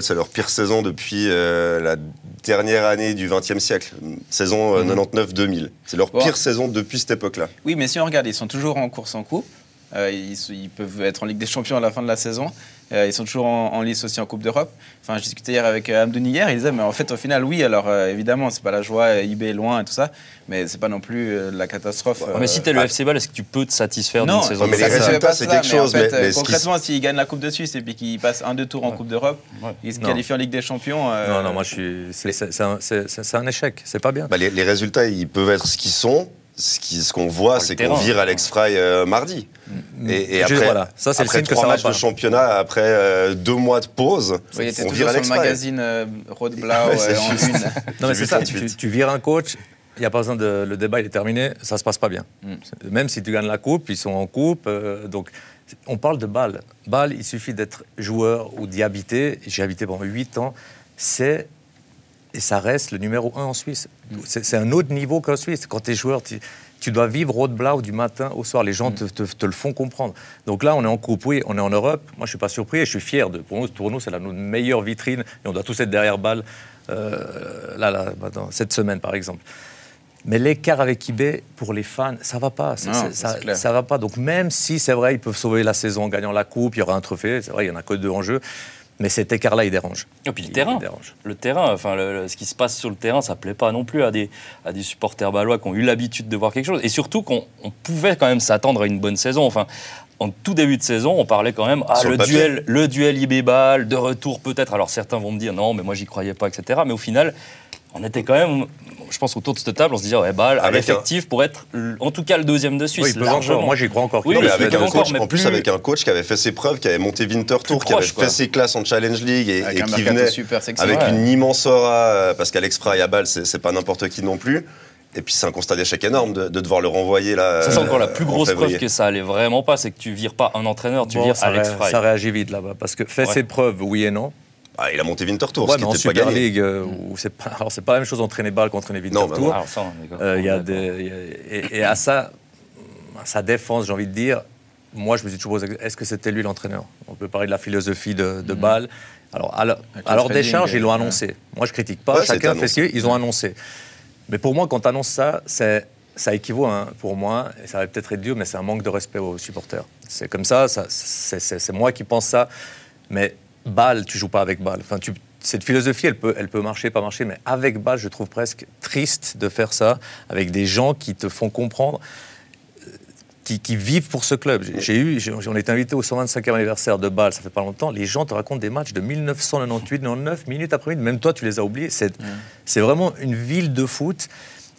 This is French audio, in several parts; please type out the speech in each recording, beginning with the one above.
c'est leur pire saison depuis euh, la dernière année du XXe siècle, saison euh, 99-2000. C'est leur Bon. pire saison depuis cette époque-là. Oui, mais si on regarde, ils sont toujours en course en coupe. Euh, ils peuvent être en Ligue des Champions à la fin de la saison. Euh, ils sont toujours en, en lice aussi en Coupe d'Europe. Enfin, je discutais hier avec euh, Amdouni hier. Il disait, mais en fait, au final, oui. Alors, euh, évidemment, c'est pas la joie. euh, IB est loin et tout ça, mais c'est pas non plus euh, la catastrophe. Ouais, mais si t'es le ah. FC Ball, est-ce que tu peux te satisfaire non, d'une saison Ouais, mais les résultats, pas c'est quelque mais en chose, fait, mais- concrètement, s'ils gagnent la Coupe de Suisse et puis qu'ils passent un deux tours en Coupe d'Europe, Ouais. ils se Non. qualifient en Ligue des Champions. euh, Non, non, moi je suis. C'est un, un échec, c'est pas bien. Bah, les, les résultats, ils peuvent être ce qu'ils sont. Ce qu'on voit, c'est qu'on vire Alex Fry euh, mardi. Et, et après, voilà, ça, c'est le après que trois ça va matchs pas. de championnat, après euh, deux mois de pause, Oui, il était on vire sur le magazine euh, Rode Blau Ouais, euh, en juste. une. Non, mais c'est ça, tu, tu vires un coach, il n'y a pas besoin de. Le débat, il est terminé, ça ne se passe pas bien. Mm. Même si tu gagnes la coupe, ils sont en coupe. euh, donc, on parle de Bâle. Bâle, il suffit d'être joueur ou d'y habiter. J'ai habité pendant 8 ans. C'est. Et ça reste le numéro 1 en Suisse. C'est un autre niveau qu'en Suisse. Quand tu es joueur, tu, tu dois vivre Rode Blau du matin au soir. Les gens te, te- te le font comprendre. Donc là, on est en coupe, oui, on est en Europe. Moi, je ne suis pas surpris et je suis fier de. Pour nous, pour nous c'est la notre meilleure vitrine et on doit tous être derrière balle. euh, là, là, maintenant, cette semaine, par exemple. Mais l'écart avec eBay, pour les fans, ça va pas. Non, ça, va pas. Donc même si c'est vrai, ils peuvent sauver la saison en gagnant la coupe, il y aura un trophée. C'est vrai, il y en a que deux en jeu. Mais cet écart-là, il dérange. Et puis le Il- terrain. il dérange. Le terrain, enfin, le- le- ce qui se passe sur le terrain, ça plaît pas non plus à des, à des supporters balois qui ont eu l'habitude de voir quelque chose. Et surtout qu'on on pouvait quand même s'attendre à une bonne saison. Enfin, en tout début de saison, on parlait quand même ah, le, duel, le duel IB-Ball, de retour peut-être. Alors certains vont me dire non, mais moi j'y croyais pas, etc. Mais au final, on était quand même, je pense, autour de cette table, on se disait ouais, Ball, à un- l'effectif pour être en tout cas le deuxième de Suisse. Oui, largement. Moi, j'y crois encore. Oui, Non, mais avec un encore, coach, mais en plus plus- avec un coach qui avait fait ses preuves, qui avait monté Winter Tour, qui avait quoi. fait ses classes en Challenge League et, qui venait super sexy. avec Ouais. une immense aura, euh, parce qu'Alex Fry à balle, c'est pas n'importe qui non plus. Et puis c'est un constat d'échec énorme de, de devoir le renvoyer là. Ça, c'est encore la euh, plus grosse preuve que ça allait vraiment pas, c'est que tu vires pas un entraîneur, tu Bon, vires ça, Alex Fry. ça réagit vite là-bas. Parce que fait Ouais. ses preuves, oui et non. Ah, il a monté Winter Tour, Ouais, ce qui mais en n'était pas Super gagné. League, euh, où c'est pas, alors c'est pas la même chose d'entraîner balle qu'entraîner Winter Non, Tour. non. Alors ça, on est d'accord. Euh, et, à ça, à sa défense, j'ai envie de dire, moi je me suis toujours posé, est-ce que c'était lui l'entraîneur? On peut parler de la philosophie de, de Bâle. Alors, à leur, à décharge, ils l'ont annoncé. Moi, je critique pas. Ouais, Chacun fait ce qu'il veut. Ils ont annoncé. Mais pour moi, quand tu annonces ça, c'est ça équivaut, hein, pour moi, et ça va peut-être être dur, mais c'est un manque de respect aux supporters. C'est comme ça, ça c'est- c'est c'est moi qui pense ça. Mais balle, tu joues pas avec balle. Enfin, tu- cette philosophie, elle peut, elle peut marcher, pas marcher, mais avec balle, je trouve presque triste de faire ça avec des gens qui te font comprendre, euh, qui, qui vivent pour ce club. J'ai- eu, on est invité au 125e anniversaire de Bâle, ça fait pas longtemps. Les gens te racontent des matchs de 1998, 99, minutes après minute. Même toi, tu les as oubliés. C'est c'est vraiment une ville de foot.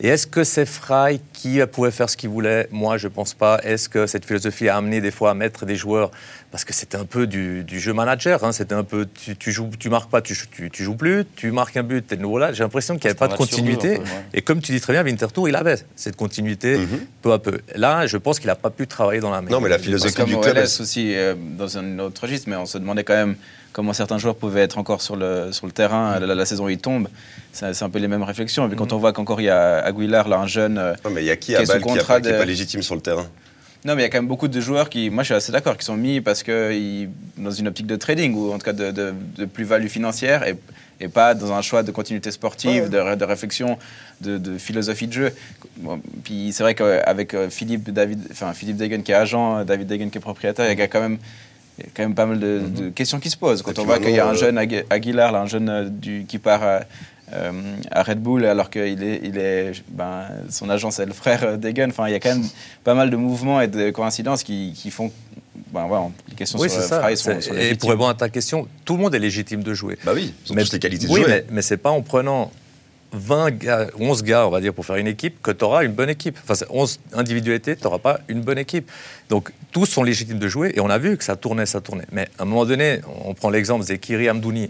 Et est-ce que c'est Fry qui pouvait faire ce qu'il voulait? Moi, je pense pas. Est-ce que cette philosophie a amené des fois à mettre des joueurs Parce que c'était un peu du, du jeu manager. hein. C'était un peu tu, tu joues, tu marques pas, tu, tu, tu joues plus. Tu marques un but, t'es de nouveau là. J'ai l'impression qu'il n'y avait pas de continuité. peu, ouais. Et comme tu dis très bien, Winterthur, il avait cette continuité Mhm. peu à peu. Là, je pense qu'il n'a pas pu travailler dans la Non, mais la philosophie du club. Aussi, euh, dans un autre registre, mais on se demandait quand même comment certains joueurs pouvaient être encore sur le, sur le terrain la, la saison où ils tombent. C'est c'est un peu les mêmes réflexions. Et puis quand on voit qu'encore il y a Aguilar, là, un jeune. euh, Non, mais il y a qui Qui à est sous qui n'est de- pas légitime sur le terrain? Non, mais il y a quand même beaucoup de joueurs qui, moi je suis assez d'accord, qui sont mis parce que ils- dans une optique de trading ou en tout cas de, de- de plus-value financière et, et pas dans un choix de continuité sportive, Ouais. de, ré- de réflexion, de, de philosophie de jeu. Bon, puis c'est vrai qu'avec euh, Philippe David, enfin Philippe Degen qui est agent, David Degen qui est propriétaire, il y a quand même il y a quand même pas mal de, de questions qui se posent. Quand on voit qu'il y a un maintenant, jeune Agu- Aguilar, là, un jeune euh, du, qui part à, euh, à Red Bull, alors qu'il est, il est, ben, son agent c'est le frère euh, Degen. Enfin, il y a quand même pas mal de mouvements et de coïncidences qui, qui font. Ben, voilà, les questions Oui, sur c'est ça. Fry sont, C'est- sont et pour répondre à ta question, tout le monde est légitime de jouer. Bah oui, ils ont Mais- tous les qualités de oui, jouer. mais, mais c'est pas en prenant 20 gars, 11 gars, on va dire, pour faire une équipe, que tu auras une bonne équipe. Enfin, c'est 11 individualités, tu n'auras pas une bonne équipe. Donc, tous sont légitimes de jouer, et on a vu que ça tournait, ça tournait. Mais à un moment donné, on prend l'exemple Zekiri Amdouni.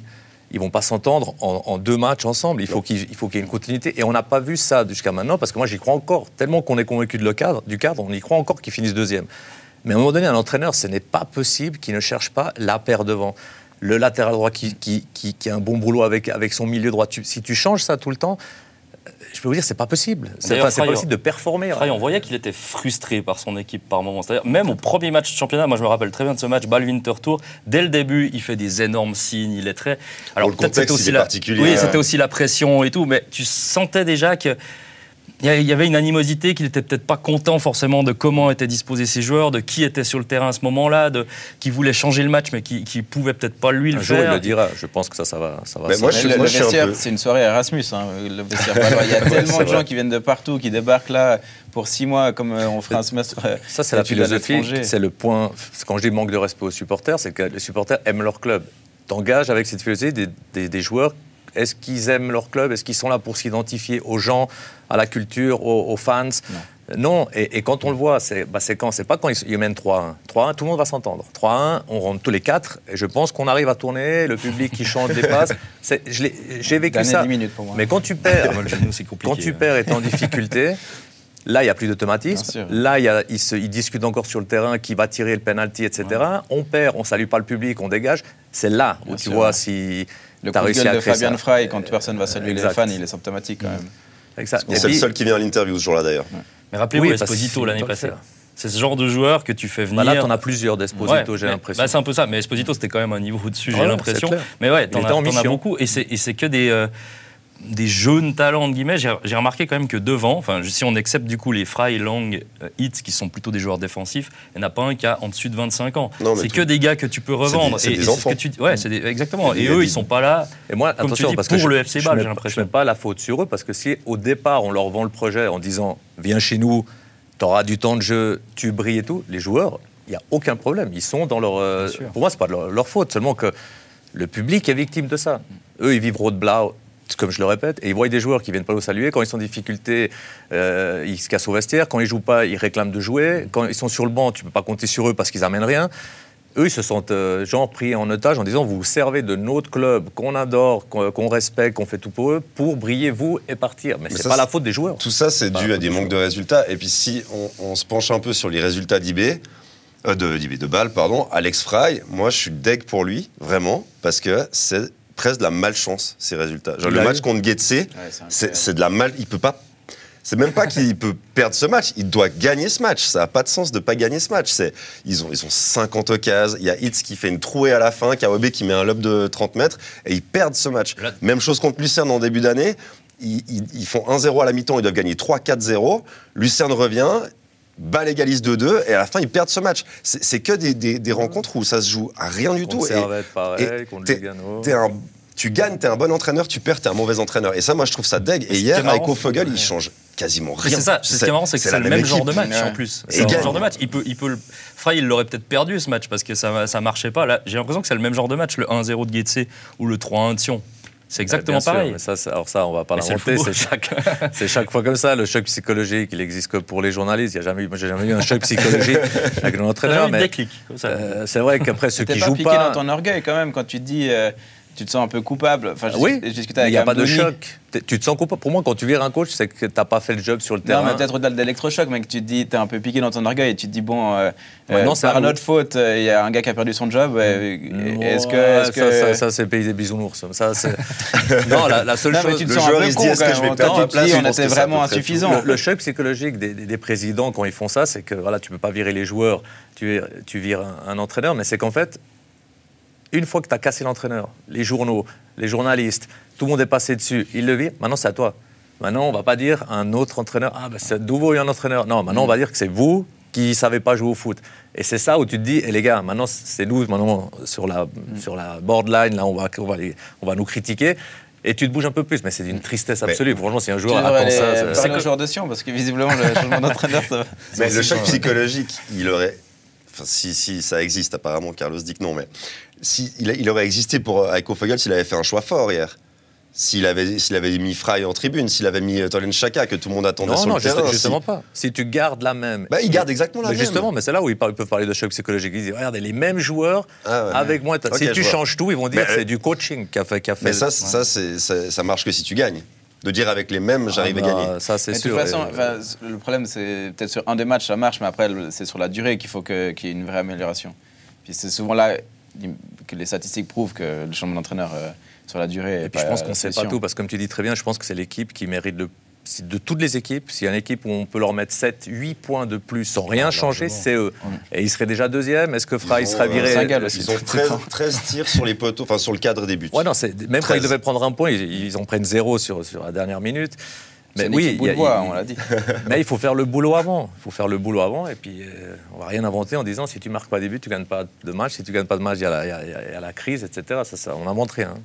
Ils vont pas s'entendre en, en deux matchs ensemble. Il faut qu'il y ait une continuité. Et on n'a pas vu ça jusqu'à maintenant, parce que moi, j'y crois encore. Tellement qu'on est convaincu de le cadre, du cadre, on y croit encore qu'ils finissent deuxième. Mais à un moment donné, un entraîneur, ce n'est pas possible qu'il ne cherche pas la paire devant. Le latéral droit qui, qui, qui, qui a un bon boulot avec, avec son milieu droit. Tu- si tu changes ça tout le temps, je peux vous dire, c'est pas possible. C'est enfin, c'est pas possible de performer. Fry, on voyait qu'il était frustré par son équipe par moment. C'est-à-dire, même au premier match de championnat, moi je me rappelle très bien de ce match, Ball Winter Tour, dès le début, il fait des énormes signes, il est très. le contexte, il est la... particulier, Oui, ouais. c'était aussi la pression et tout, mais tu sentais déjà que. Il y avait une animosité qu'il n'était peut-être pas content forcément de comment étaient disposés ses joueurs, de qui était sur le terrain à ce moment-là, de qui voulait changer le match mais qui, qui pouvait peut-être pas lui le Un jour, il faire. le dira. Je pense que ça, ça va. Ça va Mais moi, je- le, un peu- c'est une soirée Erasmus. hein, le vestiaire palois. Il y a tellement de gens qui viennent de partout, qui débarquent là pour six mois, comme euh, on fera un semestre. euh, Ça, c'est la philosophie. C'est le point. Quand je dis manque de respect aux supporters, c'est que les supporters aiment leur club. T'engages avec cette philosophie des, des- des joueurs. Est-ce qu'ils aiment leur club? Est-ce qu'ils sont là pour s'identifier aux gens, à la culture, aux, aux fans? Non. Et, et quand on le voit, c'est bah, quand? C'est pas quand ils, ils mènent 3-1. 3-1, tout le monde va s'entendre. 3-1, on rentre tous les quatre. Et je pense qu'on arrive à tourner. Le public qui chante des passes. J'ai vécu Dernier ça. 10 minutes pour moi. Mais quand tu perds, quand tu perds et t'es en difficulté, là, il n'y a plus d'automatisme. Là, il, y a- il se- il discute encore sur le terrain qui va tirer le penalty, etc. On perd, on salue pas le public, on dégage. C'est là où Bien tu sûr, vois si Le tu as coup de réussi gueule à de ça. Fry, quand personne va saluer Exact. les fans, il est symptomatique quand même. C'est le seul qui vient à l'interview ce jour-là d'ailleurs. Mais rappelez-vous Oui, Esposito l'année passée. C'est ce genre de joueur que tu fais venir. Bah là, t'en as plusieurs d'Esposito, Ouais, j'ai l'impression. bah, c'est un peu ça, mais Esposito, c'était quand même un niveau au-dessus, Ouais, j'ai ouais, l'impression. Mais ouais, t'en as, beaucoup, et c'est et c'est que des, euh, des jeunes talents, entre guillemets. J'ai remarqué quand même que devant, enfin, si on accepte du coup les Fry, Lang, euh, Hitz, qui sont plutôt des joueurs défensifs, il n'y en a pas un qui a en dessus de 25 ans. C'est tout- que des gars que tu peux revendre. c'est et- des et ce enfants. que tu ouais, des- exactement. Et eux, des- ils sont pas là. Et moi, Comme tu attention, dis, parce que pour je, le FC Bâle, j'ai l'impression. Je mets pas la faute sur eux, parce que si au départ, on leur vend le projet en disant viens chez nous, tu auras du temps de jeu, tu brilles et tout, les joueurs, il n'y a aucun problème. Ils sont dans leur. euh, pour moi, c'est pas de leur, leur faute, seulement que le public est victime de ça. Eux, ils vivent Roadblau, comme je le répète, et ils voient des joueurs qui viennent pas le saluer. Quand ils sont en difficulté, euh, ils se cassent au vestiaire. Quand ils jouent pas, ils réclament de jouer. Quand ils sont sur le banc, tu peux pas compter sur eux parce qu'ils amènent rien. Eux, ils se sentent euh, genre pris en otage en disant vous vous servez de notre club qu'on adore, qu'on respecte, qu'on fait tout pour eux, pour briller vous et partir. Mais, Mais c'est pas la faute des joueurs. Tout ça, c'est dû à des des manques de résultats. Et puis, si on, on se penche un peu sur les résultats d'IB, euh, de, de Bâle, pardon, Alex Fry, moi, je suis deg pour lui, vraiment, parce que c'est presque de la malchance, ces résultats. Genre, le match eu. contre Getse, c'est c'est, de la mal. Il peut pas. C'est même pas qu'il peut perdre ce match, il doit gagner ce match. Ça n'a pas de sens de pas gagner ce match. C'est, ils, ont, ils ont 50 occasions, il y a Hitz qui fait une trouée à la fin, Kawabe qui met un lob de 30 mètres, et ils perdent ce match. Là- Même chose contre Lucerne en début d'année. Ils, ils- ils font 1-0 à la mi-temps, ils doivent gagner 3-4-0. Lucerne revient, Bâle égalise 2-2, et à la fin, ils perdent ce match. C'est, que des, des- des rencontres où ça se joue à rien du tout. Et- pareil, et contre t'es- Lugano. t'es un- tu gagnes, t'es un bon entraîneur, tu perds, t'es un mauvais entraîneur. Et ça, moi, je trouve ça deg. Et hier, Avec Fogel, c'est- il change quasiment rien. C'est ça, c'est ce qui est marrant, c'est que c'est la le même genre de match Ouais. en plus. C'est le même genre de match. Il peut, il peut le... Fry, il l'aurait peut-être perdu ce match parce que ça, ça marchait pas. Là, j'ai l'impression que c'est le même genre de match, le 1-0 de Getse ou le 3-1 de Sion. C'est exactement sûr, pareil. mais ça, alors ça, on va pas l'inventer. C'est chaque, c'est chaque fois comme ça. Le choc psychologique, il existe que pour les journalistes. Il y a jamais, eu- moi, j'ai jamais eu un choc psychologique avec un T'as entraîneur. Mais déclic. euh, c'est vrai qu'après ceux qui pas jouent piqué pas, dans ton orgueil quand même quand tu te dis. euh, tu te sens un peu coupable. Enfin, j'ai- oui, j'ai discuté mais avec il n'y a pas de choc. Tu te sens coupable. Pour moi, quand tu vires un coach, c'est que tu n'as pas fait le job sur le Non, terrain. mais peut-être au-delà de l'électrochoc, mec, tu te dis, t'es un peu piqué dans ton orgueil et tu te dis, bon, euh, Maintenant, euh, c'est par notre faute, euh, il y a un gars qui a perdu son job. euh, Est-ce que. Que... ça, ça, ça, c'est le pays des bisounours. Ça, non, la, la seule non, mais chose. tu te le sens joueur, un peu con dit, que je vais perdre tu te dis, Je on que était vraiment insuffisant. Le, le choc psychologique des, des- des présidents quand ils font ça, c'est que voilà, tu peux pas virer les joueurs, tu, tu vires un, un entraîneur, mais c'est qu'en fait, une fois que tu as cassé l'entraîneur, les journaux, les journalistes, tout le monde est passé dessus, ils le virent, maintenant c'est à toi. Maintenant, on va pas dire un autre entraîneur, ah ben c'est nouveau un entraîneur. Non, maintenant on va dire que c'est vous qui savez pas jouer au foot. Et c'est ça où tu te dis, eh les gars, maintenant c'est nous, maintenant sur la, sur la borderline, là on va, on, va les- on va nous critiquer. Et tu te bouges un peu plus, mais c'est d'une tristesse Mais- absolue. Franchement, si un joueur attend ça, c'est- aux joueurs de Sion parce que visiblement, le changement d'entraîneur, ça va. Mais le choc psychologique, il aurait. Enfin, si, si ça existe, apparemment, Carlos dit que non, mais si, il, aurait existé pour euh, Heiko Fogel s'il avait fait un choix fort hier. S'il avait, s'il avait mis Fry en tribune, s'il avait mis euh, Tolen Chaka, que tout le monde attendait Non, sur non, le juste- terrain. justement si- pas. Si tu gardes la même. Bah, il garde exactement la Mais même. Justement, mais c'est là où ils, parlent- ils peuvent parler de choc psychologique. Ils disent, regardez, les mêmes joueurs Ah ouais. avec moi. Si tu vois. changes tout, ils vont dire euh, c'est du coaching qui a fait. Fait Mais ça, ça, ça marche que si tu gagnes. De dire avec les mêmes, j'arrive Ah à bah, gagner. Ça, c'est Mais de sûr. toute façon, Et, enfin, le problème, c'est peut-être sur un des matchs, ça marche, mais après, c'est sur la durée qu'il faut qu'il y ait une vraie amélioration. Puis c'est souvent là que les statistiques prouvent que le changement d'entraîneur, euh, sur la durée. Et puis je pense qu'on ne sait pas tout, parce que comme tu dis très bien, je pense que c'est l'équipe qui mérite le de toutes les équipes, s'il y a une équipe où on peut leur mettre 7, 8 points de plus sans rien Ah, changer, c'est eux. Et ils seraient déjà deuxième. Est-ce que Ils sera viré euh. Ils ont 13, 13 tirs sur les poteaux, enfin sur le cadre des buts. Ouais, non, même quand 13. ils devaient prendre un point, ils, ils en prennent zéro sur, sur la dernière minute. Mais oui, il y a- bois, il- on l'a dit. mais il faut faire le boulot avant. Il faut faire le boulot avant et puis euh, on va rien inventer en disant si tu marques pas des buts, tu gagnes pas de match. Si tu gagnes pas de match, il y a la, il y a- il y a la crise, etc. Ça, ça, on n'invente rien. hein.